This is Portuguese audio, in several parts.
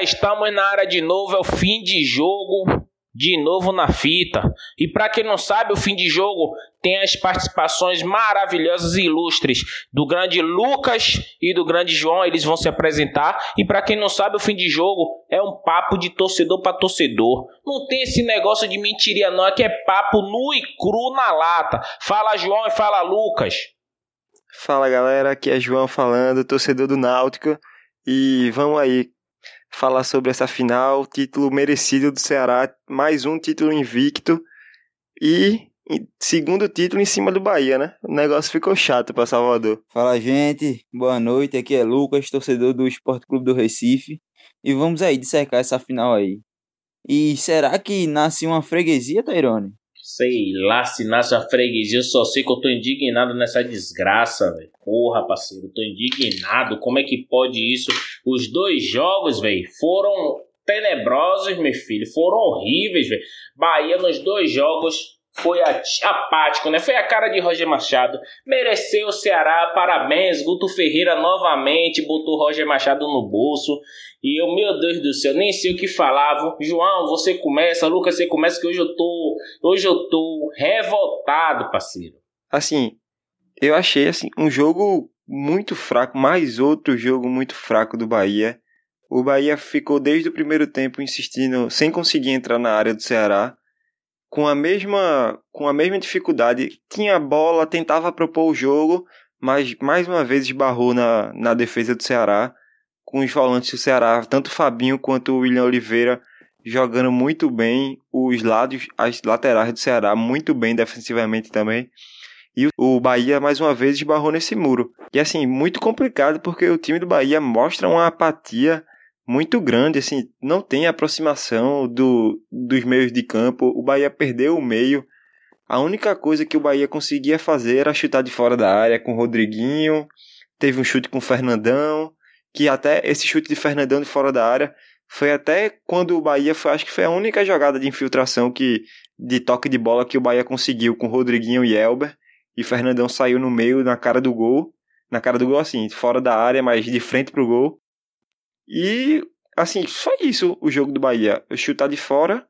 Estamos na área de novo, é o fim de jogo de novo na fita. E para quem não sabe, o fim de jogo tem as participações maravilhosas e ilustres do grande Lucas e do grande João, eles vão se apresentar. E para quem não sabe, o fim de jogo é um papo de torcedor para torcedor. Não tem esse negócio de mentiria não, aqui é papo nu e cru na lata. Fala João e fala Lucas. Fala galera, aqui é João falando, torcedor do Náutico. E vamos aí, falar sobre essa final, título merecido do Ceará, mais um título invicto e segundo título em cima do Bahia, né? O negócio ficou chato para Salvador. Fala, gente. Boa noite. Aqui é Lucas, torcedor do Esporte Clube do Recife, e vamos aí dissecar essa final aí. E será que nasce uma freguesia, Tairone? Sei lá se nasce uma freguesia, eu só sei que eu tô indignado nessa desgraça, velho. Porra, parceiro, tô indignado. Como é que pode isso? Os dois jogos, velho, foram tenebrosos, meu filho. Foram horríveis, velho. Bahia nos dois jogos foi apático, né? Foi a cara de Roger Machado. Mereceu o Ceará, parabéns. Guto Ferreira novamente botou Roger Machado no bolso. E eu, meu Deus do céu, nem sei o que falavam. João, você começa, Lucas, você começa que hoje eu tô, hoje eu tô revoltado, parceiro. Assim, eu achei assim um jogo muito fraco, mais outro jogo muito fraco do Bahia. O Bahia ficou desde o primeiro tempo insistindo, sem conseguir entrar na área do Ceará com a mesma com a mesma dificuldade, tinha a bola, tentava propor o jogo, mas mais uma vez esbarrou na, na defesa do Ceará, com os volantes do Ceará, tanto o Fabinho quanto o William Oliveira jogando muito bem, os lados, as laterais do Ceará muito bem defensivamente também. E o Bahia mais uma vez esbarrou nesse muro. E assim, muito complicado porque o time do Bahia mostra uma apatia muito grande, assim, não tem aproximação do, dos meios de campo. O Bahia perdeu o meio. A única coisa que o Bahia conseguia fazer era chutar de fora da área com o Rodriguinho. Teve um chute com o Fernandão, que até esse chute de Fernandão de fora da área foi até quando o Bahia foi, acho que foi a única jogada de infiltração que de toque de bola que o Bahia conseguiu com Rodriguinho e Elber. E Fernandão saiu no meio, na cara do gol. Na cara do gol, assim, fora da área, mas de frente pro gol. E, assim, só isso o jogo do Bahia. Chutar de fora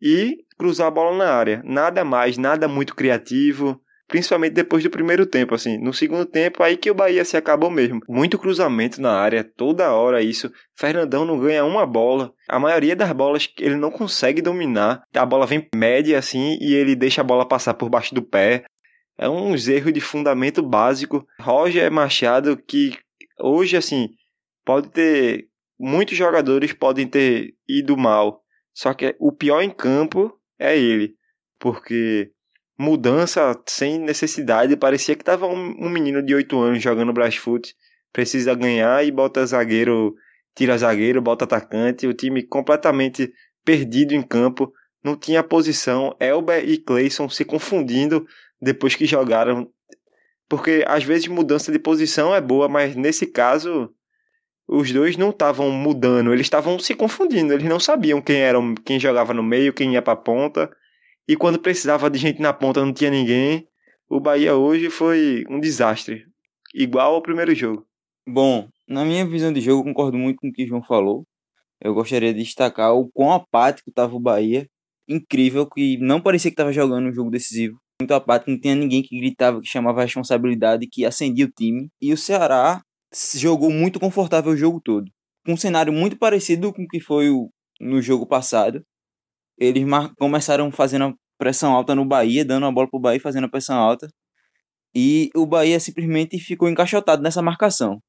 e cruzar a bola na área. Nada mais, nada muito criativo. Principalmente depois do primeiro tempo, assim. No segundo tempo, aí que o Bahia se acabou mesmo. Muito cruzamento na área, toda hora isso. Fernandão não ganha uma bola. A maioria das bolas ele não consegue dominar. A bola vem média, assim, e ele deixa a bola passar por baixo do pé. É um erro de fundamento básico. Roger Machado, que hoje, assim, pode ter muitos jogadores podem ter ido mal, só que o pior em campo é ele, porque mudança sem necessidade, parecia que tava um, um menino de 8 anos jogando Brasfoot, precisa ganhar e bota zagueiro, tira zagueiro, bota atacante, o time completamente perdido em campo, não tinha posição, Elber e Clayson se confundindo depois que jogaram, porque às vezes mudança de posição é boa, mas nesse caso os dois não estavam mudando, eles estavam se confundindo, eles não sabiam quem era quem jogava no meio, quem ia para ponta. E quando precisava de gente na ponta não tinha ninguém. O Bahia hoje foi um desastre, igual ao primeiro jogo. Bom, na minha visão de jogo, concordo muito com o que o João falou. Eu gostaria de destacar o quão apático estava o Bahia. Incrível que não parecia que estava jogando um jogo decisivo. Muito apático, não tinha ninguém que gritava, que chamava a responsabilidade, que acendia o time. E o Ceará jogou muito confortável o jogo todo. Com um cenário muito parecido com o que foi o, no jogo passado. Eles começaram fazendo a pressão alta no Bahia, dando a bola pro Bahia fazendo a pressão alta. E o Bahia simplesmente ficou encaixotado nessa marcação.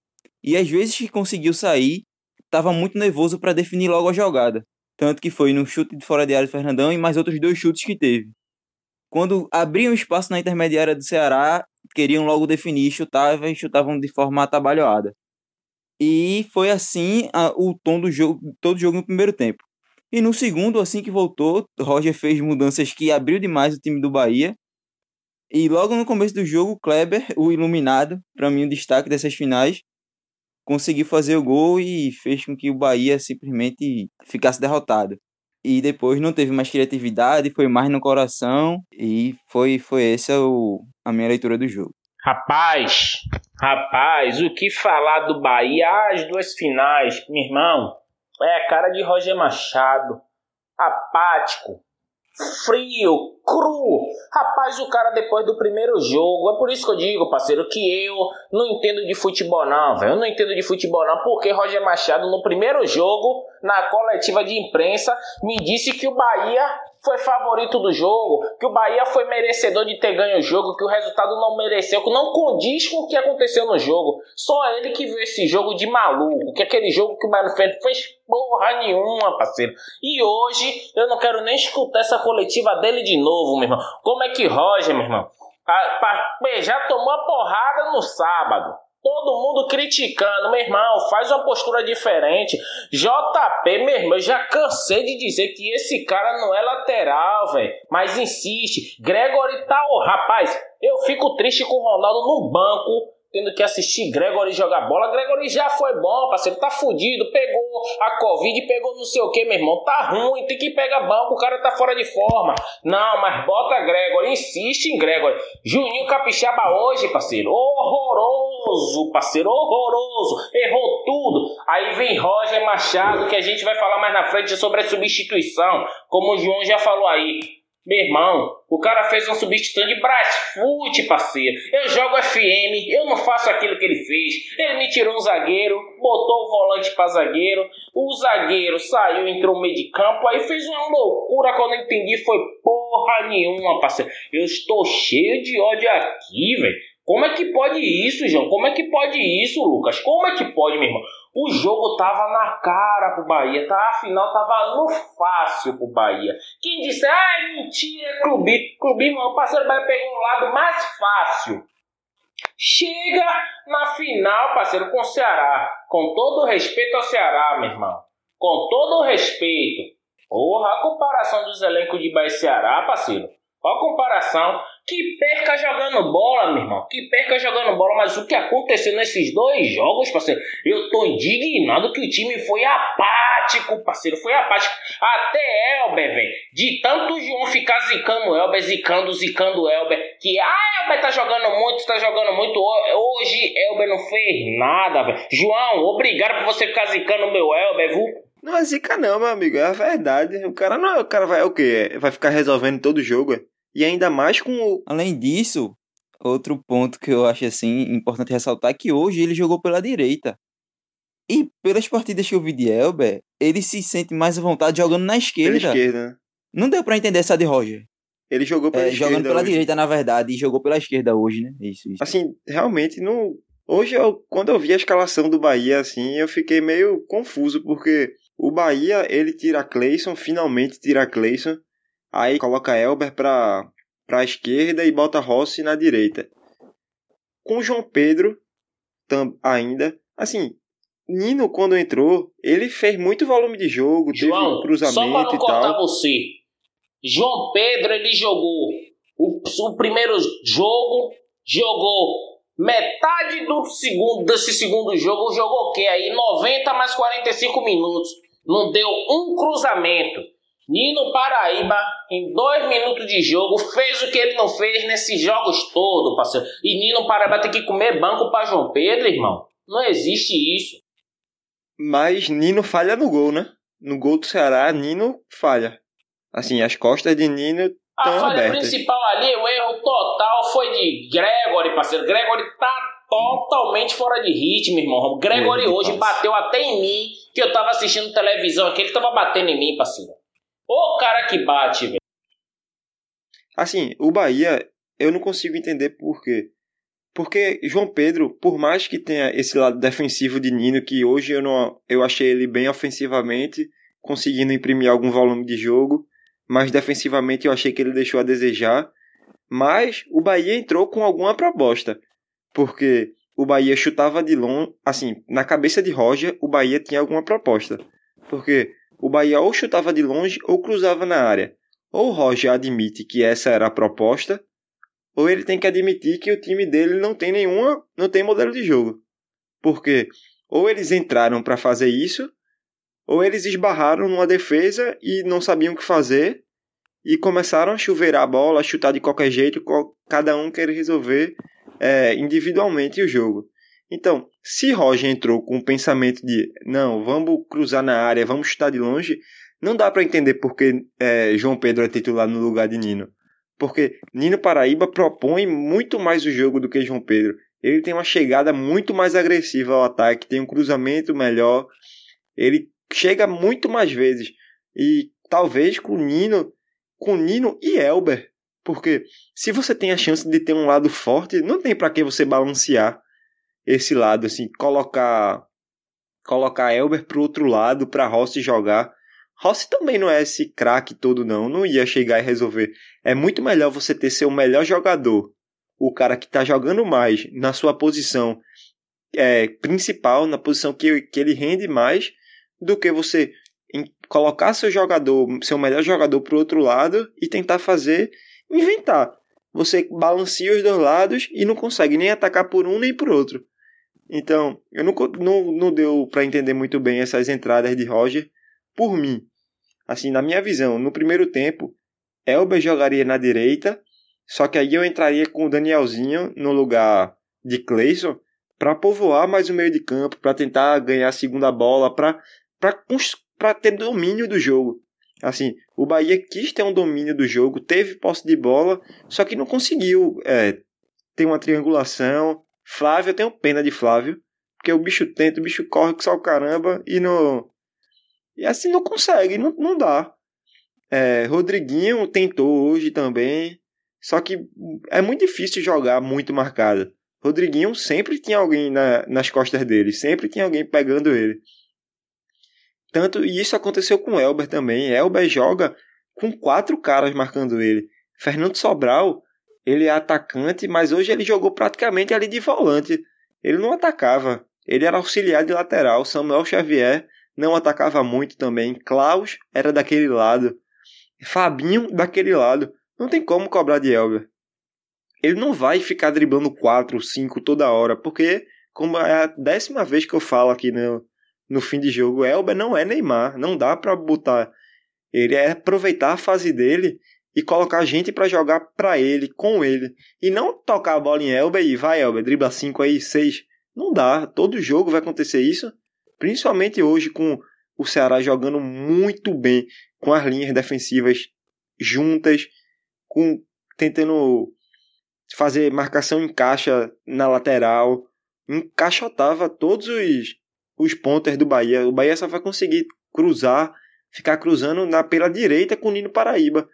E às vezes que conseguiu sair, estava muito nervoso para definir logo a jogada. Tanto que foi no chute de fora de área do Fernandão e mais outros dois chutes que teve. Quando abriam espaço na intermediária do Ceará, queriam logo definir, chutavam e chutavam de forma atabalhoada. E foi assim a, o tom do jogo, todo jogo no primeiro tempo. E no segundo, assim que voltou, Roger fez mudanças que abriu demais o time do Bahia. E logo no começo do jogo, Kleber, o iluminado, para mim o destaque dessas finais, conseguiu fazer o gol e fez com que o Bahia simplesmente ficasse derrotado e depois não teve mais criatividade, foi mais no coração e foi foi essa o, a minha leitura do jogo. Rapaz, rapaz, o que falar do Bahia? Ah, as duas finais, meu irmão. É a cara de Roger Machado. Apático, frio, cru. Rapaz, o cara depois do primeiro jogo, é por isso que eu digo, parceiro, que eu não entendo de futebol não, velho. Eu não entendo de futebol não, porque Roger Machado no primeiro jogo, na coletiva de imprensa, me disse que o Bahia foi favorito do jogo, que o Bahia foi merecedor de ter ganho o jogo, que o resultado não mereceu, que não condiz com o que aconteceu no jogo. Só ele que viu esse jogo de maluco, que aquele jogo que o Bahia fez, fez porra nenhuma, parceiro. E hoje eu não quero nem escutar essa coletiva dele de novo, meu irmão. Como é que Roger, meu irmão, já tomou a porrada no sábado. Todo mundo criticando, meu irmão, faz uma postura diferente. JP, meu irmão, eu já cansei de dizer que esse cara não é lateral, velho. Mas insiste. Gregory tá, rapaz, eu fico triste com o Ronaldo no banco tendo que assistir Gregory jogar bola. Gregory já foi bom, parceiro, tá fudido, pegou a Covid, pegou não sei o que, meu irmão, tá ruim, tem que pegar banco, o cara tá fora de forma. Não, mas bota Gregory, insiste em Gregory. Juninho Capixaba hoje, parceiro, horroroso, parceiro, horroroso, errou tudo. Aí vem Roger Machado, que a gente vai falar mais na frente sobre a substituição, como o João já falou aí. Meu irmão, o cara fez uma substituição de Brasfoot, parceiro. Eu jogo FM, eu não faço aquilo que ele fez. Ele me tirou um zagueiro, botou o volante para zagueiro. O zagueiro saiu, entrou no meio de campo, aí fez uma loucura que eu não entendi. Foi porra nenhuma, parceiro. Eu estou cheio de ódio aqui, velho. Como é que pode isso, João? Como é que pode isso, Lucas? Como é que pode, meu irmão? O jogo tava na cara pro Bahia, tá? Afinal, tava no fácil pro Bahia. Quem disse, ah, é mentira, é. Clubismo, o parceiro Bahia pegou um lado mais fácil. Chega na final, parceiro, com o Ceará. Com todo o respeito ao Ceará, meu irmão. Com todo o respeito. Porra, a comparação dos elencos de Bahia e Ceará, parceiro. Qual a comparação? Que perca jogando bola, meu irmão. Que perca jogando bola. Mas o que aconteceu nesses dois jogos, parceiro? Eu tô indignado que o time foi apático, parceiro. Foi apático. Até Elber, velho. De tanto João ficar zicando Elber, zicando, zicando Elber. Que, ah, Elber tá jogando muito, tá jogando muito. Hoje Elber não fez nada, velho. João, obrigado por você ficar zicando meu Elber, viu? Não é zica não, meu amigo. É a verdade. O cara não é. O cara vai o quê? Vai ficar resolvendo todo jogo, é? E ainda mais com o. Além disso, outro ponto que eu acho assim importante ressaltar é que hoje ele jogou pela direita. E pelas partidas que eu vi de Elber, ele se sente mais à vontade jogando na esquerda. Pela esquerda. Não deu para entender essa de Roger. Ele jogou pela é, esquerda. Jogando pela hoje. direita, na verdade, e jogou pela esquerda hoje, né? Isso, isso. Assim, realmente, não. Hoje, eu, quando eu vi a escalação do Bahia, assim, eu fiquei meio confuso, porque o Bahia, ele tira Cleison, finalmente tira Cleison. Aí coloca Elber para a esquerda e bota Rossi na direita. Com João Pedro tam, ainda, assim, Nino quando entrou, ele fez muito volume de jogo, João, teve cruzamento só para não cortar você. João Pedro, ele jogou o, o primeiro jogo, jogou metade do segundo desse segundo jogo, jogou o quê aí? 90 mais 45 minutos. Não deu um cruzamento. Nino Paraíba, em dois minutos de jogo, fez o que ele não fez nesses jogos todos, parceiro. E Nino Paraíba tem que comer banco para João Pedro, irmão. Não existe isso. Mas Nino falha no gol, né? No gol do Ceará, Nino falha. Assim, as costas de Nino A falha abertas. principal ali, o erro total foi de Gregory, parceiro. Gregory tá totalmente fora de ritmo, irmão. Gregory hoje bateu até em mim, que eu tava assistindo televisão aqui, ele tava batendo em mim, parceiro. Ô cara que bate, velho. Assim, o Bahia, eu não consigo entender por quê. Porque João Pedro, por mais que tenha esse lado defensivo de Nino, que hoje eu não eu achei ele bem ofensivamente, conseguindo imprimir algum volume de jogo, mas defensivamente eu achei que ele deixou a desejar. Mas o Bahia entrou com alguma proposta. Porque o Bahia chutava de longe, assim, na cabeça de Roger, o Bahia tinha alguma proposta. Porque o Bahia ou chutava de longe ou cruzava na área. Ou o Roger admite que essa era a proposta, ou ele tem que admitir que o time dele não tem nenhuma, não tem modelo de jogo. Porque ou eles entraram para fazer isso, ou eles esbarraram numa defesa e não sabiam o que fazer e começaram a chuveirar a bola, a chutar de qualquer jeito, cada um quer resolver é, individualmente o jogo. Então, Se Roger entrou com o pensamento de não, vamos cruzar na área, vamos chutar de longe, não dá para entender porque é, João Pedro é titular no lugar de Nino. Porque Nino Paraíba propõe muito mais o jogo do que João Pedro. Ele tem uma chegada muito mais agressiva ao ataque, tem um cruzamento melhor. Ele chega muito mais vezes. E talvez com Nino, com Nino e Elber. Porque se você tem a chance de ter um lado forte, não tem para que você balancear esse lado assim, colocar colocar Elber pro outro lado para Rossi jogar. Rossi também não é esse craque todo não, não ia chegar e resolver. É muito melhor você ter seu melhor jogador, o cara que está jogando mais na sua posição é, principal, na posição que, que ele rende mais, do que você colocar seu jogador, seu melhor jogador pro outro lado e tentar fazer, inventar. Você balanceia os dois lados e não consegue nem atacar por um nem por outro. Então, eu não, não, não deu para entender muito bem essas entradas de Roger por mim. Assim, na minha visão, no primeiro tempo, Elber jogaria na direita, só que aí eu entraria com o Danielzinho no lugar de Cleison para povoar mais o meio de campo, para tentar ganhar a segunda bola, para ter domínio do jogo. Assim, o Bahia quis ter um domínio do jogo, teve posse de bola, só que não conseguiu é, ter uma triangulação. Flávio, eu tenho pena de Flávio, porque o bicho tenta, o bicho corre que só o caramba e não, e assim não consegue, não, não dá. É, Rodriguinho tentou hoje também, só que é muito difícil jogar muito marcado. Rodriguinho sempre tinha alguém na, nas costas dele, sempre tinha alguém pegando ele. Tanto e isso aconteceu com Elber também. Elber joga com quatro caras marcando ele. Fernando Sobral, ele é atacante, mas hoje ele jogou praticamente ali de volante. Ele não atacava, ele era auxiliar de lateral. Samuel Xavier não atacava muito também. Klaus era daquele lado. Fabinho daquele lado. Não tem como cobrar de Elber. Ele não vai ficar driblando 4, 5 toda hora, porque, como é a décima vez que eu falo aqui no, no fim de jogo, Elber não é Neymar. Não dá para botar. Ele é aproveitar a fase dele e colocar gente para jogar para ele, com ele. E não tocar a bola em Elber e vai, Elber, dribla 5 aí, 6. Não dá. Todo jogo vai acontecer isso. Principalmente hoje com o Ceará jogando muito bem com as linhas defensivas juntas, com tentando fazer marcação em caixa na lateral, encaixotava todos os, os pontos do Bahia. O Bahia só vai conseguir cruzar, ficar cruzando na pela direita com o Nino Paraíba.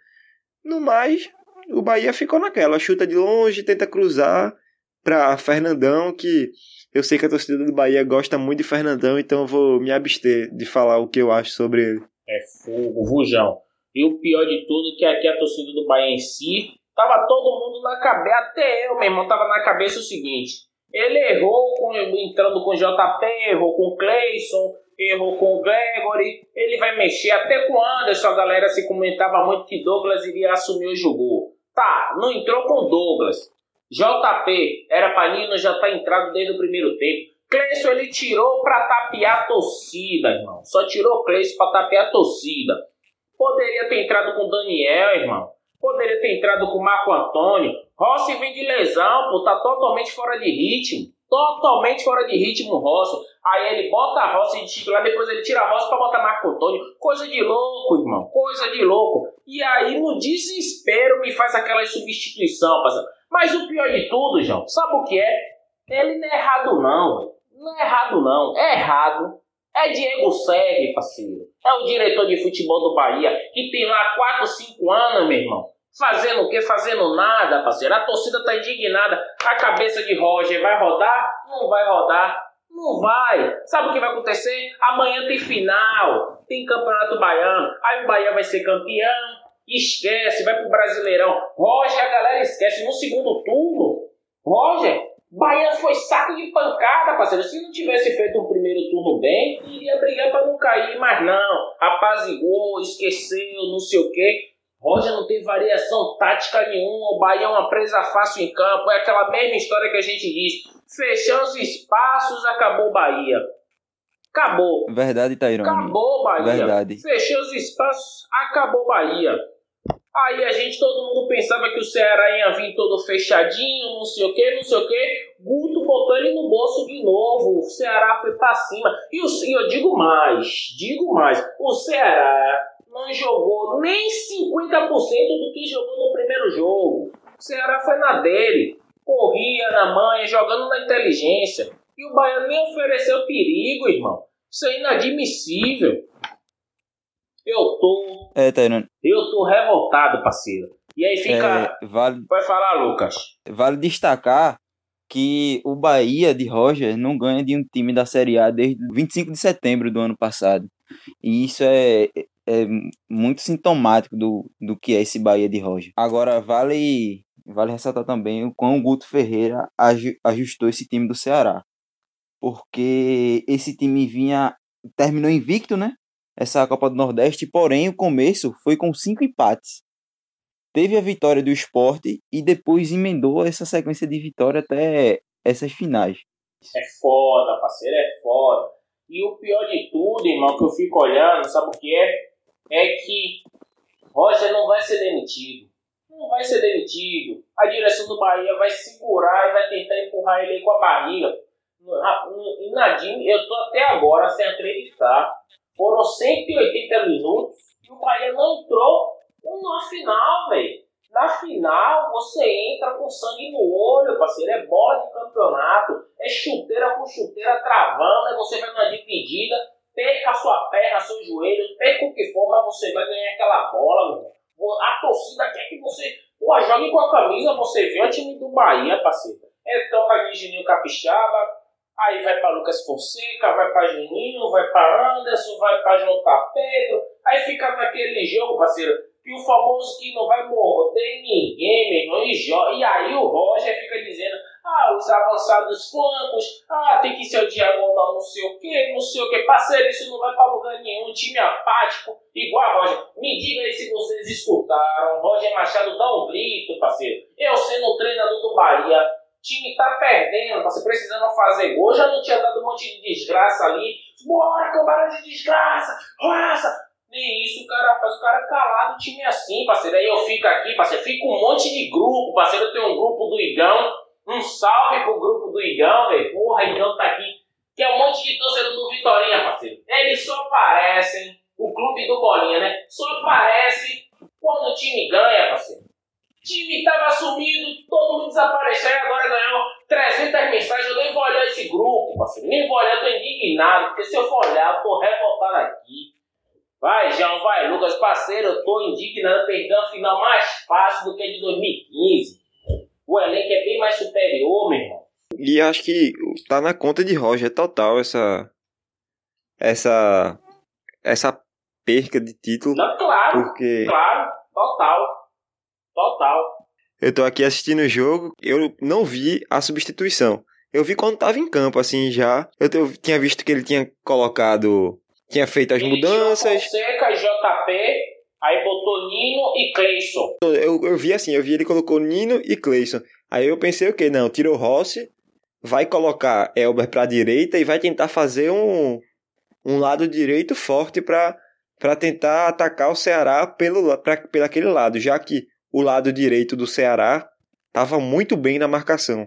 No mais, o Bahia ficou naquela, chuta de longe, tenta cruzar para Fernandão que eu sei que a torcida do Bahia gosta muito de Fernandão, então eu vou me abster de falar o que eu acho sobre ele. É fogo, Rujão. E o pior de tudo é que aqui a torcida do Bahia em si, tava todo mundo na cabeça, até eu, meu irmão, tava na cabeça o seguinte. Ele errou com, entrando com JP, errou com Cleison, errou com o Gregory, ele vai mexer até com o Anderson, a galera se comentava muito que Douglas iria assumir o jogo. Tá, não entrou com Douglas. JP era Panino, já tá entrado desde o primeiro tempo. Cleison ele tirou para tapear a torcida, irmão. Só tirou Cleison para tapear a torcida. Poderia ter entrado com Daniel, irmão. Poderia ter entrado com Marco Antônio. Rossi vem de lesão, pô, tá totalmente fora de ritmo. Totalmente fora de ritmo, Rossi. Aí ele bota a Rossi de titular, depois ele tira a Rossi pra botar Marco Antônio. Coisa de louco, irmão. Coisa de louco. E aí, no desespero, me faz aquela substituição, parceiro. Mas o pior de tudo, João, sabe o que é? Ele não é errado não. Não é errado não. É errado. É Diego Serri, parceiro. É o diretor de futebol do Bahia, que tem lá 4, 5 anos, meu irmão. Fazendo o quê? Fazendo nada, parceiro. A torcida tá indignada. A cabeça de Roger vai rodar? Não vai rodar. Não vai. Sabe o que vai acontecer? Amanhã tem final. Tem campeonato baiano. Aí o Bahia vai ser campeão esquece, vai pro Brasileirão. Roger, a galera esquece. No segundo turno, Roger, Bahia foi saco de pancada, parceiro. Se não tivesse feito um primeiro turno bem, iria brigar para não cair, mas não. Apazigou, esqueceu, não sei o quê. Roger não tem variação tática nenhuma. O Bahia é uma presa fácil em campo. É aquela mesma história que a gente diz. Fechou os espaços, acabou o Bahia. Acabou. Verdade, Tairone. Acabou Bahia. Verdade. Fechou os espaços, acabou Bahia. Aí a gente, todo mundo pensava que o Ceará ia vir todo fechadinho, não sei o que, não sei o que. Guto botou ele no bolso de novo. O Ceará foi pra cima. E, o, e eu digo mais, digo mais. O Ceará não jogou nem 50% do que jogou no primeiro jogo. O Ceará foi na dele. Corria na manha, jogando na inteligência. E o Baiano nem ofereceu perigo, irmão. Isso é inadmissível. Eu tô. É, Tainan. Eu tô revoltado, parceiro. E aí fica. É, vale, Vai falar, Lucas. vale destacar que o Bahia de Roger não ganha de um time da Série A desde 25 de setembro do ano passado. E isso é, é muito sintomático do, do que é esse Bahia de Roger. Agora, vale, vale ressaltar também o quão o Guto Ferreira aju- ajustou esse time do Ceará. Porque esse time vinha. terminou invicto, né? Essa Copa do Nordeste, porém o começo foi com cinco empates. Teve a vitória do esporte e depois emendou essa sequência de vitória até essas finais. É foda, parceiro, é foda. E o pior de tudo, irmão, que eu fico olhando, sabe o que é? É que Roger não vai ser demitido. Não vai ser demitido. A direção do Bahia vai segurar e vai tentar empurrar ele com a barriga. Inadim, eu tô até agora sem acreditar. Foram 180 minutos e o Bahia não entrou na final, velho. Na final, você entra com sangue no olho, parceiro. É bola de campeonato. É chuteira com chuteira travando. Aí você vai numa dividida, perca a sua perna, seu joelho, perca o que for, mas você vai ganhar aquela bola. A torcida quer que você pô, jogue com a camisa. Você vê o time do Bahia, parceiro. É toca de Juninho Capixaba. Aí vai para Lucas Fonseca, vai para Juninho, vai para Anderson, vai para J. Pedro. Aí fica naquele jogo, parceiro que o famoso que não vai morder ninguém, meu irmão, e, e aí o Roger fica dizendo, ah, os avançados flancos, ah, tem que ser o diagonal não sei o que, não sei o que, parceiro, isso não vai pra lugar nenhum, time apático, igual a Roger. Me diga aí se vocês escutaram, Roger Machado dá um grito, parceiro, eu sendo treinador do Bahia, time tá perdendo, parceiro, precisando fazer gol, já não tinha dado um monte de desgraça ali, bora, cambada de desgraça, raça, nem isso o cara faz, o cara calado, o time é assim, parceiro. Aí eu fico aqui, parceiro, fica um monte de grupo, parceiro. Eu tenho um grupo do Igão, um salve pro grupo do Igão, velho. Porra, Igão tá aqui. Que é um monte de torcedor do Vitorinha, parceiro. Eles só aparecem, o clube do Bolinha, né? Só aparece quando o time ganha, parceiro. O time tava sumido, todo mundo desapareceu e agora ganhou 300 mensagens. Eu nem vou olhar esse grupo, parceiro. Nem vou olhar, eu tô indignado. Porque se eu for olhar, eu tô revoltado aqui. Vai, João, vai, Lucas, parceiro, eu tô indignado, perdeu a final mais fácil do que a de 2015. O elenco é bem mais superior, meu irmão. E acho que tá na conta de Roger total essa. Essa. Essa perca de título. Não, claro, Porque claro, total. Total. eu tô aqui assistindo o jogo, eu não vi a substituição. Eu vi quando tava em campo, assim, já. Eu, eu tinha visto que ele tinha colocado. Tinha feito as Ele tirou mudanças. Fonseca, JP, aí botou Nino e Cleison. Eu, eu vi assim, eu vi ele colocou Nino e Cleison. Aí eu pensei o quê? Não, tirou Rossi, vai colocar Elber pra direita e vai tentar fazer um, um lado direito forte pra, pra tentar atacar o Ceará pelo, pra, pelo aquele lado, já que o lado direito do Ceará tava muito bem na marcação.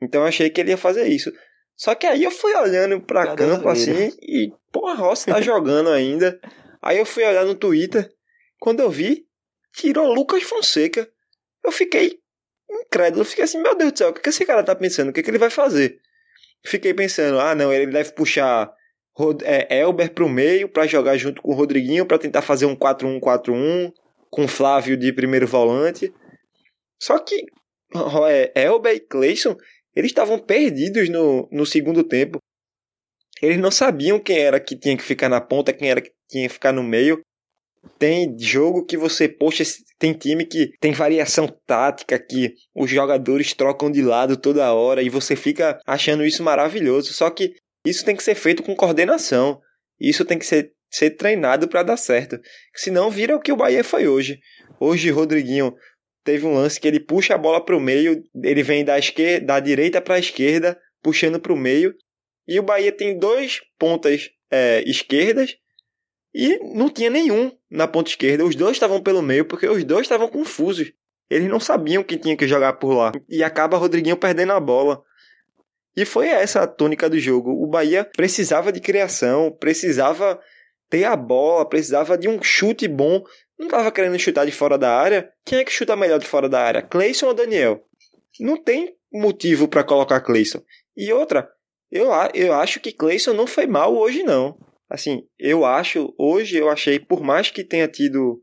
Então eu achei que ele ia fazer isso. Só que aí eu fui olhando pra Cadê campo a assim e, porra, Rossi tá jogando ainda. Aí eu fui olhar no Twitter, quando eu vi, tirou Lucas Fonseca. Eu fiquei incrédulo, fiquei assim, meu Deus do céu, o que esse cara tá pensando? O que, que ele vai fazer? Fiquei pensando, ah não, ele deve puxar é, Elber pro meio pra jogar junto com o Rodriguinho pra tentar fazer um 4-1-4-1 com Flávio de primeiro volante. Só que é, Elber e Cleison, eles estavam perdidos no, no segundo tempo. Eles não sabiam quem era que tinha que ficar na ponta, quem era que tinha que ficar no meio. Tem jogo que você, poxa, tem time que tem variação tática, que os jogadores trocam de lado toda hora e você fica achando isso maravilhoso. Só que isso tem que ser feito com coordenação. Isso tem que ser, ser treinado para dar certo. Senão vira o que o Bahia foi hoje. Hoje, Rodriguinho teve um lance que ele puxa a bola para o meio, ele vem da, esquerda, da direita para a esquerda, puxando para o meio. E o Bahia tem dois pontas é, esquerdas e não tinha nenhum na ponta esquerda, os dois estavam pelo meio, porque os dois estavam confusos. Eles não sabiam quem tinha que jogar por lá. E acaba Rodriguinho perdendo a bola. E foi essa a tônica do jogo. O Bahia precisava de criação, precisava ter a bola, precisava de um chute bom. Não estava querendo chutar de fora da área. Quem é que chuta melhor de fora da área? Cleison ou Daniel? Não tem motivo para colocar Cleison. E outra, eu, eu acho que Cleison não foi mal hoje, não. Assim, eu acho, hoje eu achei, por mais que tenha tido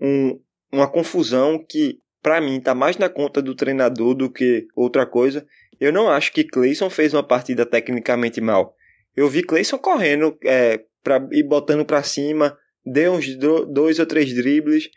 um, uma confusão que, para mim, tá mais na conta do treinador do que outra coisa, eu não acho que Cleison fez uma partida tecnicamente mal. Eu vi Cleison correndo é, pra, e botando para cima, deu uns dois ou três dribles,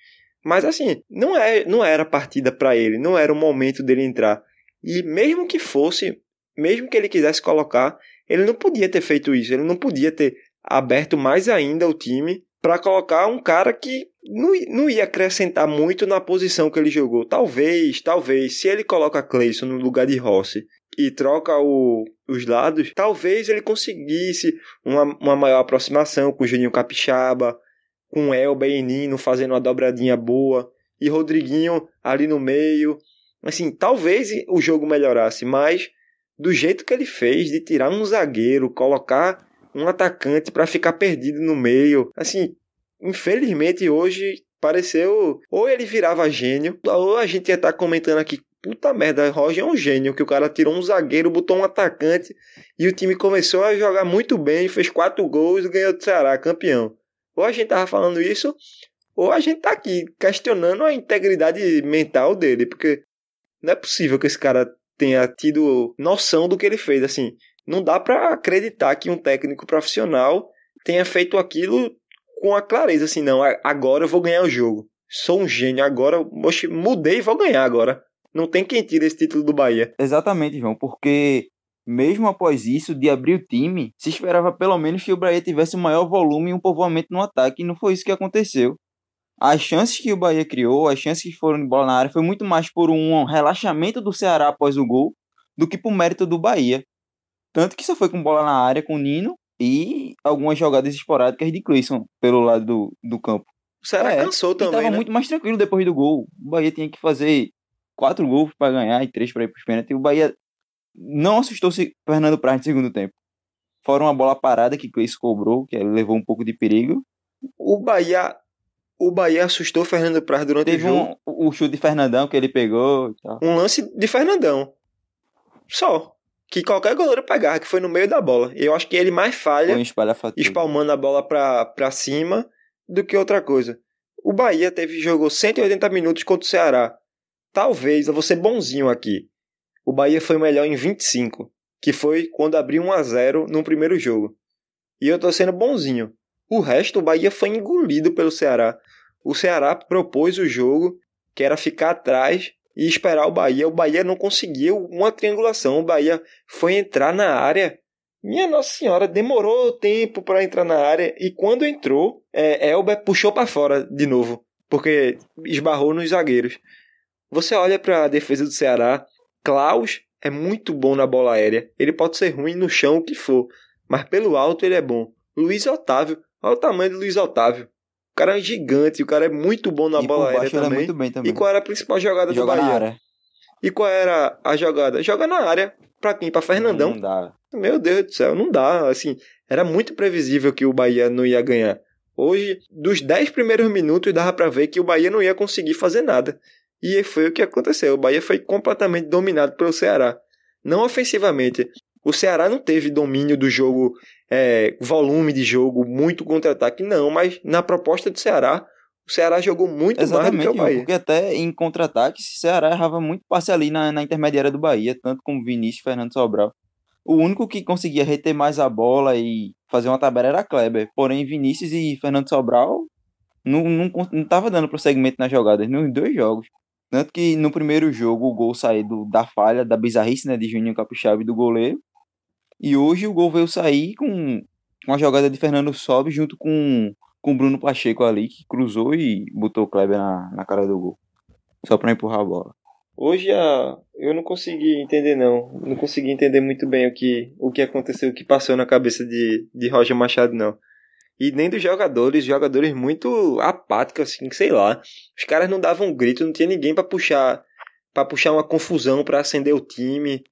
mas assim, não, é, não era partida para ele, não era o momento dele entrar. E mesmo que fosse, mesmo que ele quisesse colocar, ele não podia ter feito isso, ele não podia ter aberto mais ainda o time para colocar um cara que não, não ia acrescentar muito na posição que ele jogou. Talvez, talvez, se ele coloca Cleison no lugar de Rossi e troca o, os lados, talvez ele conseguisse uma, uma maior aproximação com o Juninho Capixaba, com Elba e Nino fazendo uma dobradinha boa, e Rodriguinho ali no meio. Assim, talvez o jogo melhorasse, mas do jeito que ele fez, de tirar um zagueiro, colocar um atacante para ficar perdido no meio. Assim, infelizmente hoje pareceu ou ele virava gênio, ou a gente ia estar tá comentando aqui, puta merda, Roger é um gênio, que o cara tirou um zagueiro, botou um atacante e o time começou a jogar muito bem, fez quatro gols e ganhou do Ceará, campeão. Ou a gente tava falando isso, ou a gente tá aqui questionando a integridade mental dele, porque não é possível que esse cara tenha tido noção do que ele fez, assim não dá para acreditar que um técnico profissional tenha feito aquilo com a clareza assim, não, agora eu vou ganhar o jogo. Sou um gênio, agora oxe, mudei e vou ganhar agora. Não tem quem tire esse título do Bahia. Exatamente, João, porque mesmo após isso, de abrir o time, se esperava pelo menos que o Bahia tivesse um maior volume e um povoamento no ataque, e não foi isso que aconteceu. As chances que o Bahia criou, as chances que foram de bola na área, foi muito mais por um relaxamento do Ceará após o gol do que por mérito do Bahia. Tanto que só foi com bola na área com o Nino e algumas jogadas esporádicas de Cleison pelo lado do, do campo. O Ceará é, cansou também. Tava né? muito mais tranquilo depois do gol. O Bahia tinha que fazer quatro gols para ganhar e três para ir para os pênaltis. O Bahia não assustou-se Fernando Praz no segundo tempo. Fora uma bola parada que Cleison cobrou, que levou um pouco de perigo. O Bahia o Bahia assustou Fernando Praz durante Teve o jogo. Um, o chute de Fernandão que ele pegou. Um lance de Fernandão. Só que qualquer goleiro pegava, que foi no meio da bola. Eu acho que ele mais falha espalmando a bola para cima do que outra coisa. O Bahia teve jogou 180 minutos contra o Ceará. Talvez, eu vou ser bonzinho aqui. O Bahia foi melhor em 25, que foi quando abriu 1 a 0 no primeiro jogo. E eu tô sendo bonzinho. O resto, o Bahia foi engolido pelo Ceará. O Ceará propôs o jogo, que era ficar atrás e esperar o Bahia. O Bahia não conseguiu uma triangulação. O Bahia foi entrar na área. Minha Nossa Senhora, demorou tempo para entrar na área e quando entrou, é, Elber puxou para fora de novo, porque esbarrou nos zagueiros. Você olha para a defesa do Ceará, Klaus é muito bom na bola aérea. Ele pode ser ruim no chão o que for, mas pelo alto ele é bom. Luiz Otávio, olha o tamanho do Luiz Otávio cara é gigante, o cara é muito bom na e bola aérea também. muito bem também. E qual era a principal jogada Joga do Bahia? Na área. E qual era a jogada? Joga na área. Pra quem? Pra Fernandão. Não dá. Meu Deus do céu, não dá. Assim, era muito previsível que o Bahia não ia ganhar. Hoje, dos 10 primeiros minutos, dava para ver que o Bahia não ia conseguir fazer nada. E foi o que aconteceu. O Bahia foi completamente dominado pelo Ceará. Não ofensivamente. O Ceará não teve domínio do jogo é, volume de jogo, muito contra-ataque, não, mas na proposta do Ceará, o Ceará jogou muito Exatamente, mais do que o Bahia. Porque até em contra-ataque, o Ceará errava muito passe ali na, na intermediária do Bahia, tanto como Vinícius e Fernando Sobral. O único que conseguia reter mais a bola e fazer uma tabela era Kleber. Porém, Vinícius e Fernando Sobral não, não, não tava dando prosseguimento nas jogadas, nos dois jogos. Tanto que no primeiro jogo o gol saiu do, da falha, da bizarrice né, de Juninho Capixaba e do goleiro. E hoje o gol veio sair com uma jogada de Fernando Sobe junto com com o Bruno Pacheco ali, que cruzou e botou o Kleber na, na cara do gol. Só para empurrar a bola. Hoje a... eu não consegui entender não. Não consegui entender muito bem o que, o que aconteceu, o que passou na cabeça de, de Roger Machado não. E nem dos jogadores, jogadores muito apáticos, assim, sei lá. Os caras não davam um grito, não tinha ninguém para puxar para puxar uma confusão, para acender o time.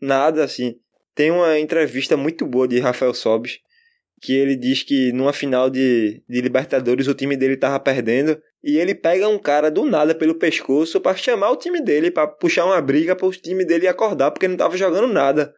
Nada assim. Tem uma entrevista muito boa de Rafael Sobis, que ele diz que numa final de, de Libertadores o time dele tava perdendo e ele pega um cara do nada pelo pescoço para chamar o time dele, para puxar uma briga para o time dele acordar, porque não tava jogando nada.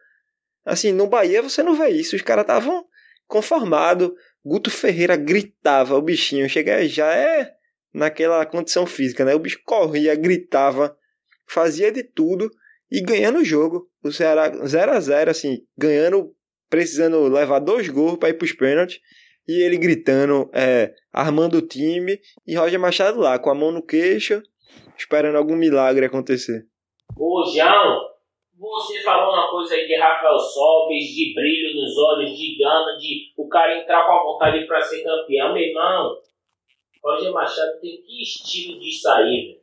Assim, no Bahia você não vê isso, os caras estavam conformados. Guto Ferreira gritava, o bichinho chega já é naquela condição física, né? O bicho corria, gritava, fazia de tudo e ganhando o jogo. O Ceará 0 a 0 assim, ganhando, precisando levar dois gols para ir para os pênaltis. E ele gritando, é, armando o time, e Roger Machado lá, com a mão no queixo, esperando algum milagre acontecer. Ô, João, você falou uma coisa aí de Rafael Sobes, de brilho nos olhos, de gana, de o cara entrar com a vontade para ser campeão. Meu irmão, Roger Machado tem que estilo disso aí, velho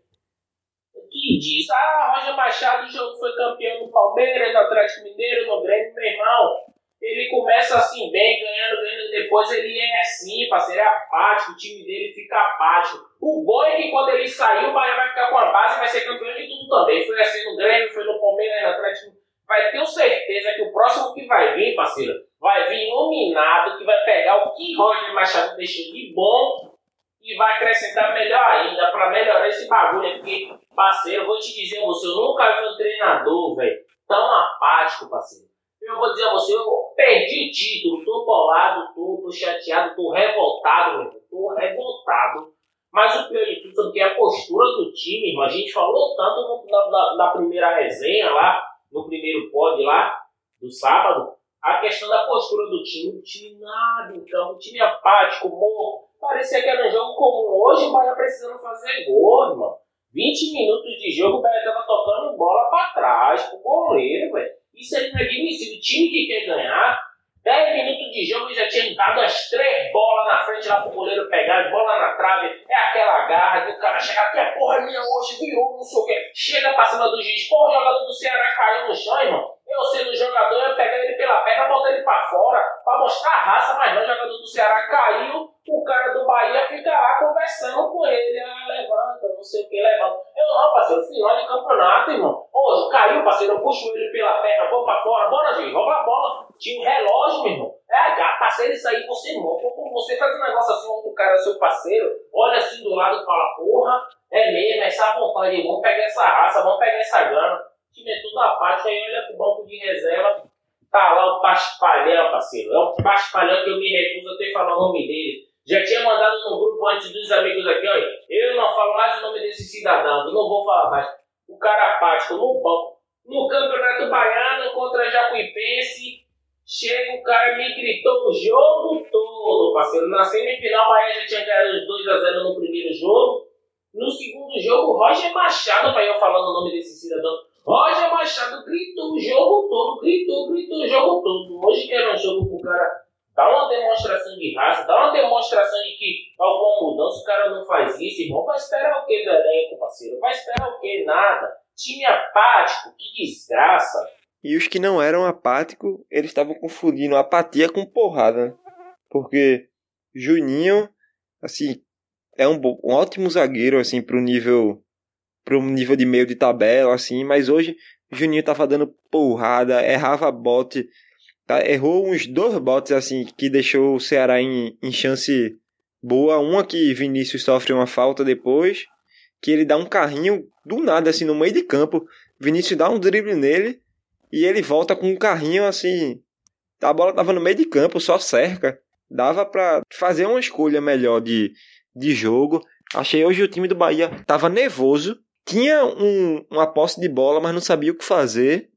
que diz, ah, Roger Machado jogo foi campeão no Palmeiras, no Atlético Mineiro, no Grêmio, meu irmão. Ele começa assim bem, ganhando, ganhando, depois ele é assim, parceiro, é apático, o time dele fica apático. O bom é que quando ele sair, o Bahia vai ficar com a base e vai ser campeão de tudo também. Foi assim no Grêmio, foi no Palmeiras, no Atlético. Vai ter certeza que o próximo que vai vir, parceiro, vai vir iluminado, que vai pegar o que Roger Machado deixou de bom e vai acrescentar melhor ainda para melhorar esse bagulho. Porque, parceiro, eu vou te dizer, você, eu nunca vi um treinador, velho, tão apático, parceiro. Eu vou dizer a você, eu perdi título, tô bolado, tô, tô chateado, tô revoltado, meu tô revoltado. Mas o pior de tudo, que é a postura do time, irmão. A gente falou tanto na, na, na primeira resenha lá, no primeiro pod lá, do sábado, a questão da postura do time, o time nada, então, o time apático, morto Parecia que era um jogo comum. Hoje o Bahia precisando fazer gol, irmão. 20 minutos de jogo, o Bahia tava tocando bola para trás, pro goleiro, velho. Isso é inadmissível. O time que quer ganhar, 10 minutos de jogo já tinha dado as três bolas na frente lá pro goleiro pegar, bola na trave, é aquela garra que o cara chega aqui, a porra minha hoje virou, não sei o quê. Chega pra cima do juiz, porra, o jogador do Ceará caiu no chão, irmão. Eu sendo jogador, eu pegar ele pela perna, botar ele pra fora, pra mostrar a raça, mas não, o jogador do Ceará caiu, o cara do Bahia fica lá conversando com ele, ah, levanta, não sei o que, levanta. Eu não, parceiro, final de campeonato, irmão. Ô, caiu, parceiro, eu puxo ele pela perna, vou pra fora, bora, gente, rouba a bola. Tinha um relógio, meu irmão. É, parceiro, isso aí você morre. Como você faz um negócio assim, o cara é seu parceiro, olha assim do lado e fala, porra, é mesmo, essa vontade, vamos pegar essa raça, vamos pegar essa grana time é tudo apático, aí olha pro banco de reserva, tá lá o Paspalhão, parceiro. É o Paspalhão que eu me recuso a ter falar o nome dele. Já tinha mandado no grupo antes dos amigos aqui, olha, eu não falo mais o nome desse cidadão, eu não vou falar mais. O cara apático no banco. No Campeonato Baiano contra Jacuipense, chega o cara me gritou o jogo todo, parceiro. Na semifinal, o Bahia já tinha ganhado os 2x0 no primeiro jogo. No segundo jogo, Roger Machado, para eu falando o nome desse cidadão, Roger Machado gritou o jogo todo, gritou, gritou o jogo todo. Hoje que era um jogo pro cara dar uma demonstração de raça, dar uma demonstração de que alguma mudança o cara não faz isso, irmão. Vai esperar o que do elenco, parceiro? Vai esperar o que? Nada. Time apático, que desgraça. E os que não eram apáticos, eles estavam confundindo apatia com porrada, né? Porque Juninho, assim, é um, um ótimo zagueiro, assim, pro nível para um nível de meio de tabela, assim, mas hoje Juninho tava dando porrada, errava bote, tá? errou uns dois botes, assim, que deixou o Ceará em, em chance boa. Uma que Vinícius sofre uma falta depois, que ele dá um carrinho do nada, assim, no meio de campo. Vinícius dá um drible nele e ele volta com um carrinho, assim. A bola tava no meio de campo, só cerca. Dava para fazer uma escolha melhor de, de jogo. Achei hoje o time do Bahia tava nervoso, tinha um, uma posse de bola, mas não sabia o que fazer.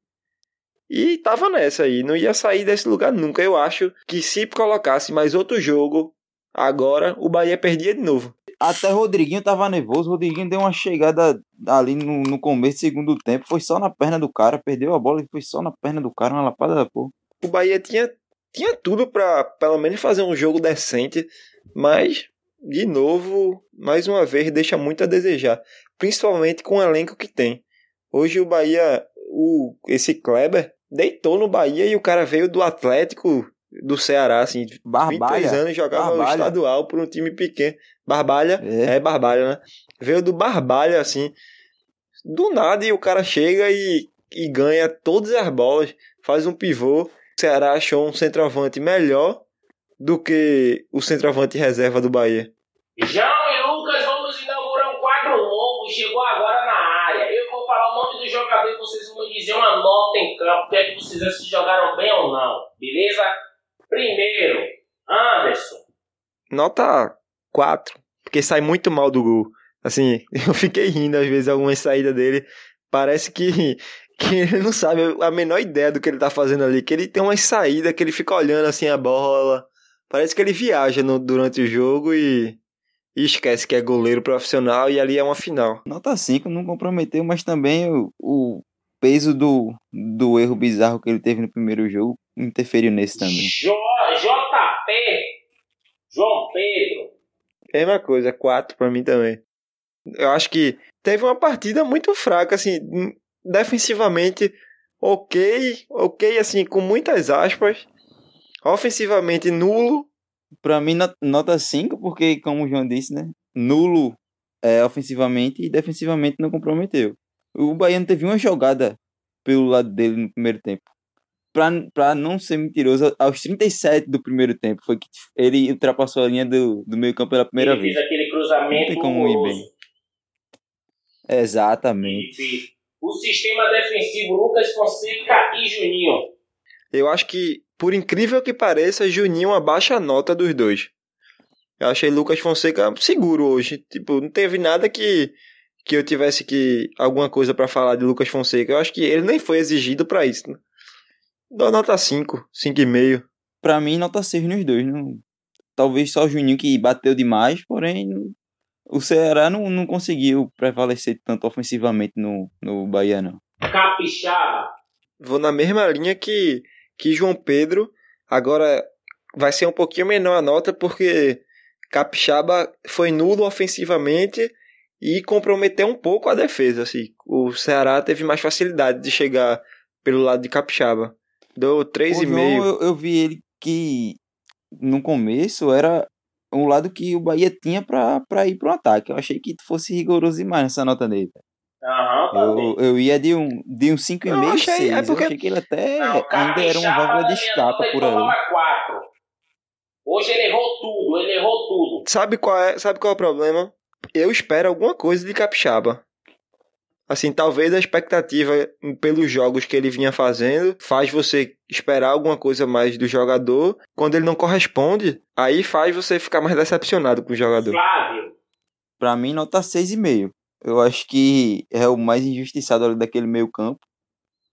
E tava nessa aí, não ia sair desse lugar nunca. Eu acho que se colocasse mais outro jogo, agora o Bahia perdia de novo. Até Rodriguinho tava nervoso. Rodriguinho deu uma chegada ali no, no começo do segundo tempo. Foi só na perna do cara, perdeu a bola e foi só na perna do cara, uma lapada da porra. O Bahia tinha, tinha tudo para pelo menos fazer um jogo decente, mas de novo, mais uma vez, deixa muito a desejar principalmente com o elenco que tem. Hoje o Bahia, o, esse Kleber, deitou no Bahia e o cara veio do Atlético, do Ceará, assim. Barbalha. 23 anos jogava o Barbalha. estadual por um time pequeno. Barbalha, É. é, Barbalha, né? Veio do Barbalha, assim. Do nada, e o cara chega e, e ganha todas as bolas, faz um pivô. O Ceará achou um centroavante melhor do que o centroavante reserva do Bahia. João nota em campo. O que é que vocês se jogaram bem ou não? Beleza? Primeiro, Anderson. Nota 4, porque sai muito mal do gol. Assim, eu fiquei rindo às vezes algumas saídas dele. Parece que, que ele não sabe a menor ideia do que ele tá fazendo ali. Que ele tem uma saída que ele fica olhando assim a bola. Parece que ele viaja no- durante o jogo e, e esquece que é goleiro profissional e ali é uma final. Nota 5 não comprometeu, mas também o, o peso do, do erro bizarro que ele teve no primeiro jogo interferiu nesse também. JP. João Pedro. Mesma coisa, 4 pra mim também. Eu acho que teve uma partida muito fraca, assim, defensivamente ok, ok, assim, com muitas aspas. Ofensivamente nulo. Pra mim, not- nota 5, porque, como o João disse, né? Nulo é, ofensivamente e defensivamente não comprometeu. O Bahia não teve uma jogada pelo lado dele no primeiro tempo. Pra, pra não ser mentiroso, aos 37 do primeiro tempo foi que ele ultrapassou a linha do, do meio campo pela primeira Ele vez. fez aquele cruzamento Não tem como ir bem. Exatamente. O sistema defensivo, Lucas Fonseca e Juninho. Eu acho que, por incrível que pareça, Juninho abaixa a nota dos dois. Eu achei Lucas Fonseca seguro hoje. Tipo, não teve nada que, que eu tivesse que alguma coisa pra falar de Lucas Fonseca. Eu acho que ele nem foi exigido pra isso. Né? Dou nota 5, 5,5. Pra mim, nota 6 nos dois. Não... Talvez só o Juninho que bateu demais, porém o Ceará não, não conseguiu prevalecer tanto ofensivamente no, no Bahia, não. Capixaba. Vou na mesma linha que, que João Pedro. Agora vai ser um pouquinho menor a nota porque Capixaba foi nulo ofensivamente e comprometeu um pouco a defesa. Assim. O Ceará teve mais facilidade de chegar pelo lado de Capixaba. O João, 3,5. eu, eu vi ele que no começo era um lado que o Bahia tinha pra, pra ir pro ataque. Eu achei que fosse rigoroso demais nessa nota dele. Aham, também. Eu, eu ia de um, de um 5,5, Eu achei- 6. é porque- Eu achei que ele até Não, ainda era Capixaba, válvula de escape nota, ele por quatro. Hoje ele errou tudo, ele errou tudo. Sabe qual é, sabe qual é o problema? Eu espero alguma coisa de Capixaba. Assim, talvez a expectativa pelos jogos que ele vinha fazendo faz você esperar alguma coisa mais do jogador. Quando ele não corresponde, aí faz você ficar mais decepcionado com o jogador. Flávio. Pra mim, nota 6,5. Eu acho que é o mais injustiçado ali daquele meio campo.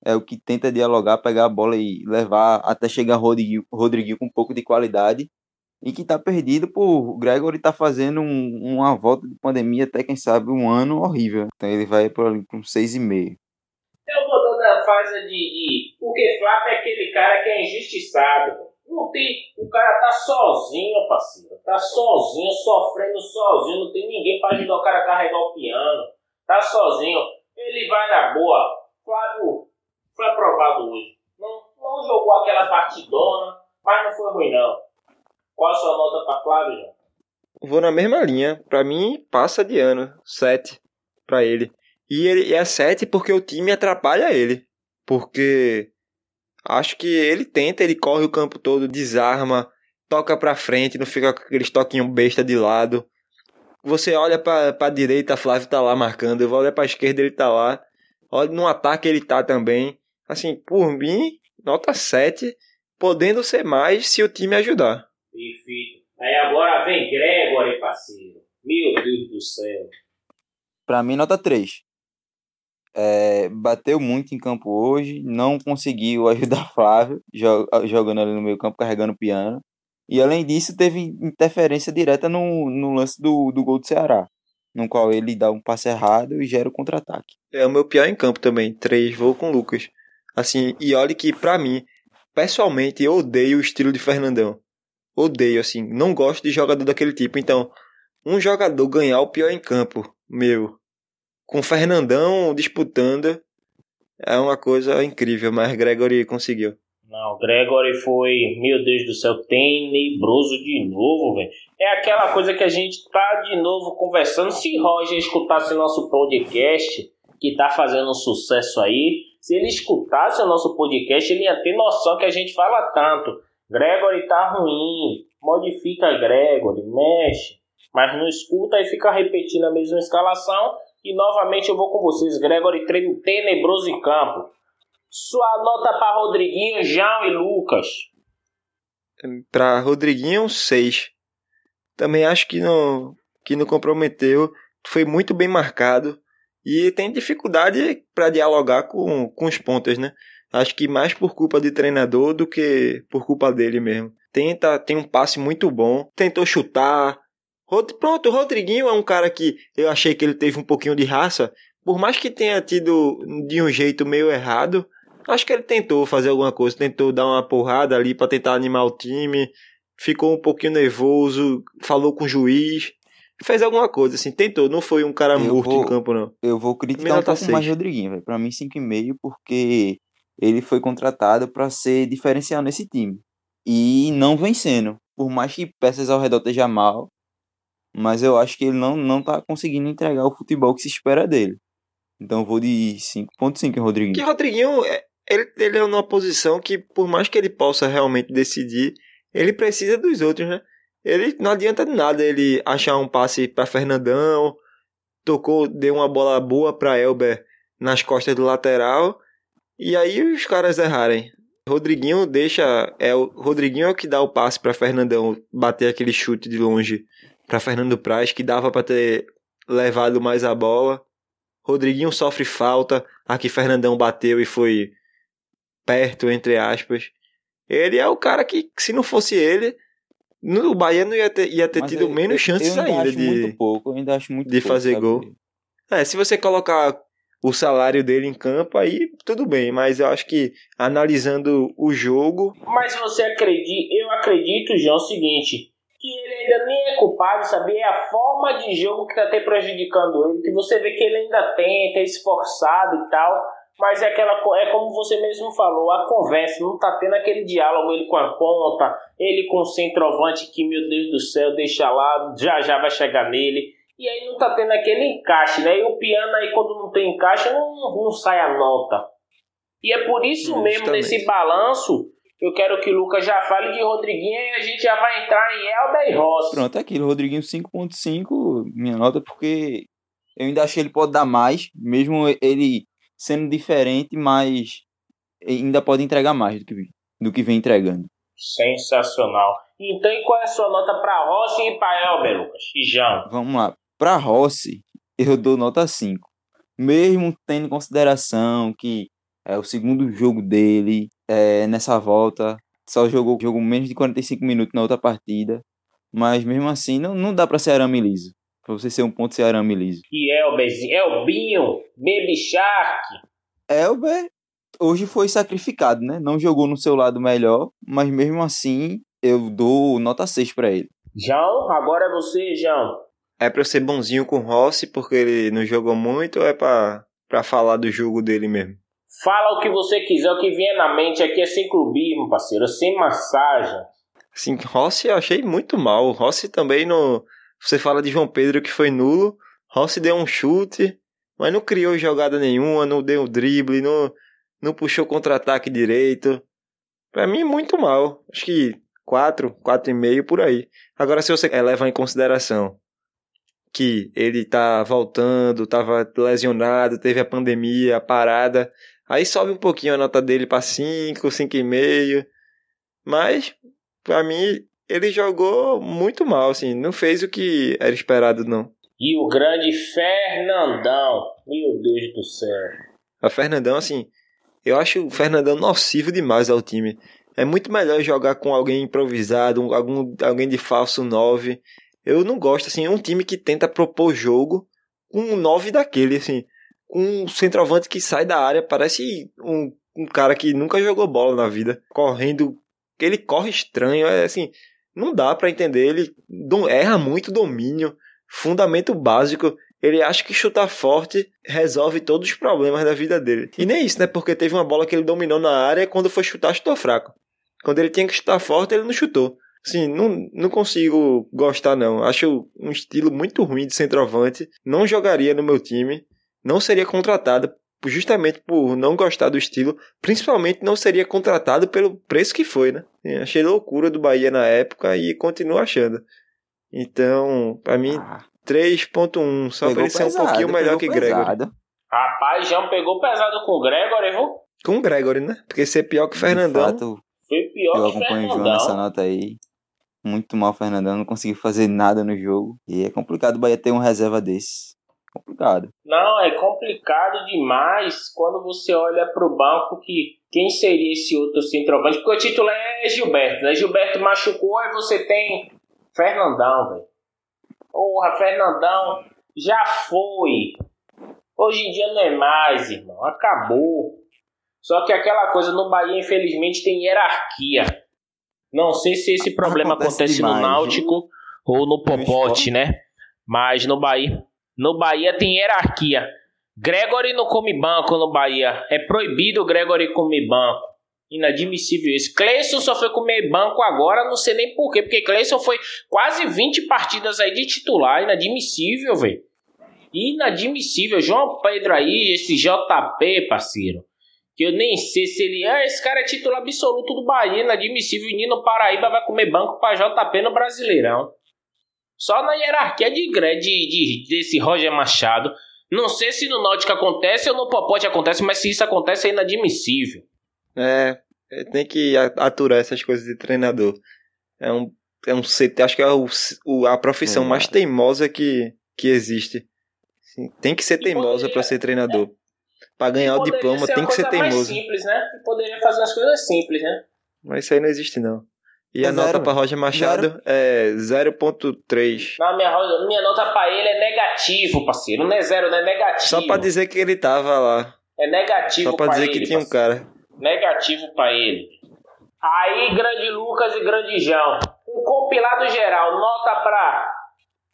É o que tenta dialogar, pegar a bola e levar até chegar Rodriguinho, Rodriguinho com um pouco de qualidade. E que tá perdido por Gregory tá fazendo um- uma volta de pandemia até, quem sabe, um ano horrível. Então ele vai por ali com um 6,5. Eu vou dando a fase de, de. Porque Flávio é aquele cara que é injustiçado. Não tem. O cara tá sozinho, parceiro. Tá sozinho, sofrendo sozinho. Não tem ninguém pra ajudar o cara a carregar o piano. Tá sozinho. Ele vai na boa. Flávio foi aprovado hoje. Não, não jogou aquela partidona, mas não foi ruim, não. Qual a sua nota pra Flávio? Vou na mesma linha. Pra mim, passa de ano. 7 pra ele. E ele é 7 porque o time atrapalha ele. Porque acho que ele tenta, ele corre o campo todo, desarma, toca pra frente, não fica com aqueles toquinhos besta de lado. Você olha pra, pra direita, Flávio tá lá marcando. Eu vou olhar pra esquerda, ele tá lá. Olha no ataque, ele tá também. Assim, por mim, nota 7. Podendo ser mais se o time ajudar. Perfeito. Aí agora vem Gregory, parceiro. Meu Deus do céu. Pra mim, nota 3. É, bateu muito em campo hoje, não conseguiu ajudar Flávio, jo- jogando ali no meio campo, carregando o piano. E além disso, teve interferência direta no, no lance do, do gol do Ceará, no qual ele dá um passe errado e gera o contra-ataque. É o meu pior em campo também. Três, vou com o Lucas. Assim, e olha que pra mim, pessoalmente, eu odeio o estilo de Fernandão. Odeio, assim. Não gosto de jogador daquele tipo. Então, um jogador ganhar o pior em campo, meu, com Fernandão disputando, é uma coisa incrível. Mas Gregory conseguiu. Não, Gregory foi, meu Deus do céu, tenebroso de novo, velho. É aquela coisa que a gente tá de novo conversando. Se Roger escutasse nosso podcast, que tá fazendo sucesso aí, se ele escutasse o nosso podcast, ele ia ter noção que a gente fala tanto. Gregory tá ruim, modifica Gregory, mexe, mas não escuta e fica repetindo a mesma escalação. E novamente eu vou com vocês, Gregory tenebroso em campo. Sua nota para Rodriguinho, João e Lucas. Para Rodriguinho, 6. Também acho que não, que não comprometeu. Foi muito bem marcado. E tem dificuldade para dialogar com, com os pontas, né? Acho que mais por culpa de treinador do que por culpa dele mesmo. Tenta, tem um passe muito bom, tentou chutar. Pronto, o Rodriguinho é um cara que eu achei que ele teve um pouquinho de raça. Por mais que tenha tido de um jeito meio errado, Acho que ele tentou fazer alguma coisa, tentou dar uma porrada ali para tentar animar o time, ficou um pouquinho nervoso, falou com o juiz, fez alguma coisa, assim, tentou, não foi um cara eu morto vou, em campo, não. Eu vou criticar um pouco mais Rodriguinho, velho. Pra mim, 5,5, porque ele foi contratado para ser diferencial nesse time. E não vencendo. Por mais que peças ao redor esteja mal, mas eu acho que ele não, não tá conseguindo entregar o futebol que se espera dele. Então eu vou de 5.5 em Rodriguinho. Que Rodriguinho, é, ele, ele é numa posição que, por mais que ele possa realmente decidir, ele precisa dos outros, né? Ele não adianta de nada ele achar um passe para Fernandão, tocou, deu uma bola boa para Elber nas costas do lateral, e aí os caras errarem. Rodriguinho deixa, é o Rodriguinho é o que dá o passe para Fernandão bater aquele chute de longe para Fernando Praz que dava para ter levado mais a bola. Rodriguinho sofre falta, aqui Fernandão bateu e foi perto, entre aspas. Ele é o cara que, se não fosse ele, no, o Bahia não ia ter, ia ter tido eu, menos eu, chances eu ainda, ainda de, muito pouco, ainda acho muito de pouco, fazer sabe? gol. É, se você colocar o salário dele em campo, aí tudo bem, mas eu acho que analisando o jogo. Mas você acredita, eu acredito, João, o seguinte: que ele ainda nem é culpado, sabe? É a forma de jogo que tá até prejudicando ele, que você vê que ele ainda tenta, é esforçado e tal. Mas é aquela é como você mesmo falou, a conversa, não tá tendo aquele diálogo ele com a ponta, ele com o centroavante que, meu Deus do céu, deixa lá, já já vai chegar nele. E aí não tá tendo aquele encaixe, né? E o piano aí quando não tem encaixe não, não sai a nota. E é por isso Justamente. mesmo, nesse balanço, eu quero que o Lucas já fale de Rodriguinho e a gente já vai entrar em Elber e Rossi. Pronto, é aquilo, Rodriguinho 5.5, minha nota, porque eu ainda acho que ele pode dar mais, mesmo ele sendo diferente, mas ainda pode entregar mais do que, do que vem entregando. Sensacional. Então, e qual é a sua nota para Rossi e para Elber, Lucas? E Jean? Vamos lá. Para Rossi, eu dou nota 5. Mesmo tendo em consideração que é o segundo jogo dele é, nessa volta, só jogou, jogou menos de 45 minutos na outra partida, mas mesmo assim não, não dá para ser arame liso. Pra você ser um ponto ser arame liso. E Elberzinho, Elbinho, Baby Shark. Elber hoje foi sacrificado, né? Não jogou no seu lado melhor, mas mesmo assim eu dou nota 6 para ele. João, agora é você, João. É pra eu ser bonzinho com o Rossi porque ele não jogou muito ou é pra, pra falar do jogo dele mesmo? Fala o que você quiser, o que vier na mente aqui é sem clubismo, parceiro, sem massagem. Sim, Rossi eu achei muito mal. O Rossi também no você fala de João Pedro que foi nulo. Rossi deu um chute, mas não criou jogada nenhuma, não deu drible, não, não puxou contra-ataque direito. Para mim, muito mal. Acho que 4, 4,5 por aí. Agora, se você leva em consideração que ele tá voltando, tava lesionado, teve a pandemia, a parada, aí sobe um pouquinho a nota dele para 5, 5,5. Mas, para mim, ele jogou muito mal, assim, não fez o que era esperado, não. E o grande Fernandão, meu Deus do céu. A Fernandão, assim, eu acho o Fernandão nocivo demais ao time. É muito melhor jogar com alguém improvisado, um, algum, alguém de falso 9. Eu não gosto, assim, é um time que tenta propor jogo com um 9 daquele, assim. Um centroavante que sai da área, parece um, um cara que nunca jogou bola na vida, correndo. Ele corre estranho, é assim não dá para entender. Ele erra muito domínio, fundamento básico. Ele acha que chutar forte resolve todos os problemas da vida dele. E nem isso, né? Porque teve uma bola que ele dominou na área e quando foi chutar, chutou fraco. Quando ele tinha que chutar forte, ele não chutou. Assim, não, não consigo gostar, não. Acho um estilo muito ruim de centroavante. Não jogaria no meu time. Não seria contratado justamente por não gostar do estilo. Principalmente não seria contratado pelo preço que foi, né? Achei loucura do Bahia na época e continuo achando. Então, para mim, ah. 3.1, só pra ele ser um pouquinho melhor que Gregory. Pesado. Rapaz, João pegou pesado com o Gregory, viu? Com o Gregory, né? Porque ser pior que o Fernandão. Fato, foi pior eu que o acompanho o João nessa nota aí. Muito mal o Fernandão, não conseguiu fazer nada no jogo. E é complicado o Bahia ter um reserva desse. Complicado. Não, é complicado demais quando você olha pro banco que quem seria esse outro centroavante? Porque o titular é Gilberto, né? Gilberto machucou, aí você tem Fernandão, velho. Porra, Fernandão já foi. Hoje em dia não é mais, irmão. Acabou. Só que aquela coisa no Bahia, infelizmente, tem hierarquia. Não sei se esse problema acontece, acontece demais, no Náutico viu? ou no Popote, né? Mas no Bahia, no Bahia tem hierarquia. Gregory não come banco no Bahia. É proibido o Gregory comer banco. Inadmissível isso. Cleison só foi comer banco agora, não sei nem porquê, porque Cleison foi quase 20 partidas aí de titular. Inadmissível, velho. Inadmissível. João Pedro aí, esse JP, parceiro. Que eu nem sei se ele é. Esse cara é título absoluto do Bahia. Inadmissível. E Nino Paraíba vai comer banco pra JP no Brasileirão. Só na hierarquia de, de, de, desse Roger Machado. Não sei se no Náutico acontece ou no Popote acontece, mas se isso acontece é inadmissível. É, é, tem que aturar essas coisas de treinador. É um, é um CT, acho que é o, o a profissão é. mais teimosa que, que existe. tem que ser teimosa para ser treinador. Para ganhar o diploma tem que ser teimoso. Mais simples, né? poderia fazer as coisas simples, né? Mas isso aí não existe não. E é a zero, nota para Roger Machado zero. é 0.3. Não, minha, minha nota para ele é negativo, parceiro. Não é zero, não é negativo. Só para dizer que ele tava lá. É negativo Só pra dizer ele, que tinha parceiro. um cara negativo para ele. Aí, grande Lucas e grande João. Um compilado geral, nota para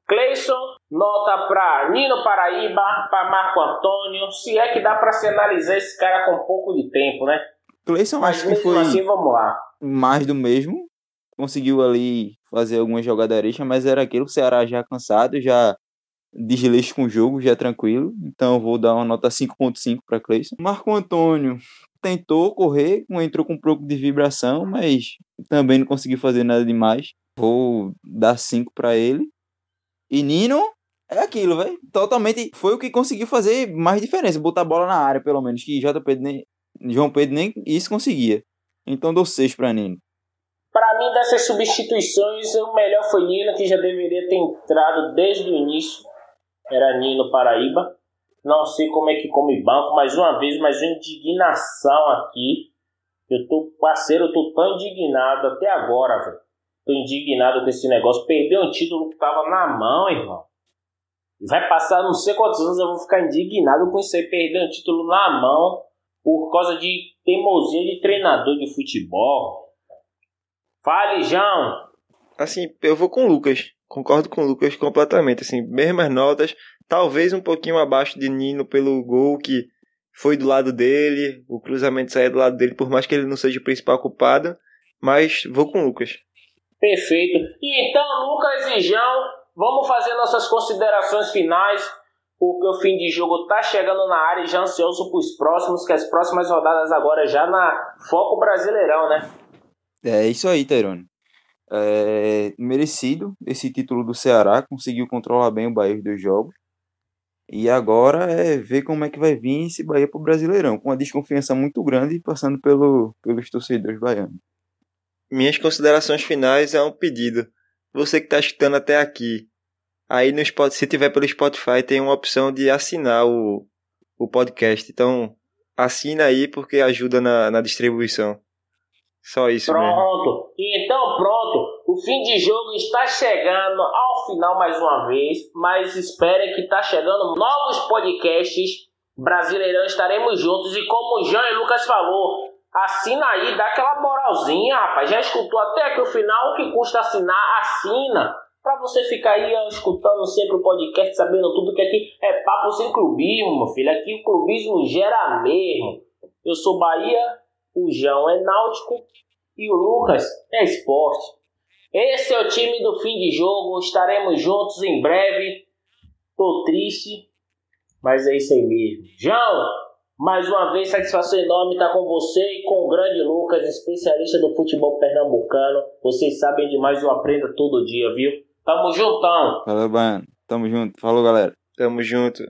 Cleison, nota para Nino Paraíba, para Marco Antônio. Se é que dá para se analisar esse cara com pouco de tempo, né? Cleison acho que foi assim, vamos lá. mais do mesmo. Conseguiu ali fazer algumas jogadas mas era aquilo, o Ceará já cansado, já desleixo com o jogo, já tranquilo. Então eu vou dar uma nota 5.5 para Cleison. Marco Antônio, tentou correr, entrou com um pouco de vibração, mas também não conseguiu fazer nada demais. Vou dar 5 para ele. E Nino é aquilo, velho. Totalmente foi o que conseguiu fazer mais diferença, botar a bola na área, pelo menos, que nem, João Pedro nem isso conseguia. Então dou 6 para Nino. Para mim, dessas substituições, o melhor foi Nino, que já deveria ter entrado desde o início. Era Nino Paraíba. Não sei como é que come banco, mais uma vez, mais uma indignação aqui. Eu tô, parceiro, eu tô tão indignado até agora, velho. Tô indignado com esse negócio. Perdeu um título que tava na mão, irmão. Vai passar não sei quantos anos eu vou ficar indignado com isso aí. Perder um título na mão por causa de teimosia de treinador de futebol. Fale, João. Assim, eu vou com o Lucas. Concordo com o Lucas completamente. Assim, mesmas notas talvez um pouquinho abaixo de Nino pelo gol que foi do lado dele, o cruzamento saiu do lado dele, por mais que ele não seja o principal culpado, mas vou com o Lucas. Perfeito. E então, Lucas e João, vamos fazer nossas considerações finais, porque o fim de jogo tá chegando na área e já ansioso para os próximos, que as próximas rodadas agora já na Foco Brasileirão, né? É isso aí, Terone. É merecido esse título do Ceará, conseguiu controlar bem o Bahia dos jogos. E agora é ver como é que vai vir esse Bahia pro Brasileirão, com uma desconfiança muito grande passando pelo, pelos torcedores baianos. Minhas considerações finais é um pedido. Você que está escutando até aqui, aí no Spotify, se tiver pelo Spotify, tem uma opção de assinar o, o podcast. Então, assina aí porque ajuda na, na distribuição. Só isso pronto. mesmo. Então, pronto. O fim de jogo está chegando ao final mais uma vez, mas esperem que está chegando novos podcasts. Brasileirão estaremos juntos e como o Jean e Lucas falou, assina aí, dá aquela moralzinha, rapaz. Já escutou até aqui o final, o que custa assinar? Assina. Pra você ficar aí escutando sempre o podcast, sabendo tudo que aqui é papo sem clubismo, meu filho. Aqui o clubismo gera mesmo. Eu sou Bahia, o João é Náutico e o Lucas é esporte. Esse é o time do fim de jogo. Estaremos juntos em breve. Tô triste, mas é isso aí mesmo. João, mais uma vez, satisfação enorme estar com você e com o grande Lucas, especialista do futebol pernambucano. Vocês sabem demais, eu aprendo todo dia, viu? Tamo juntão. Valeu, Baiano. Tamo junto. Falou, galera. Tamo junto.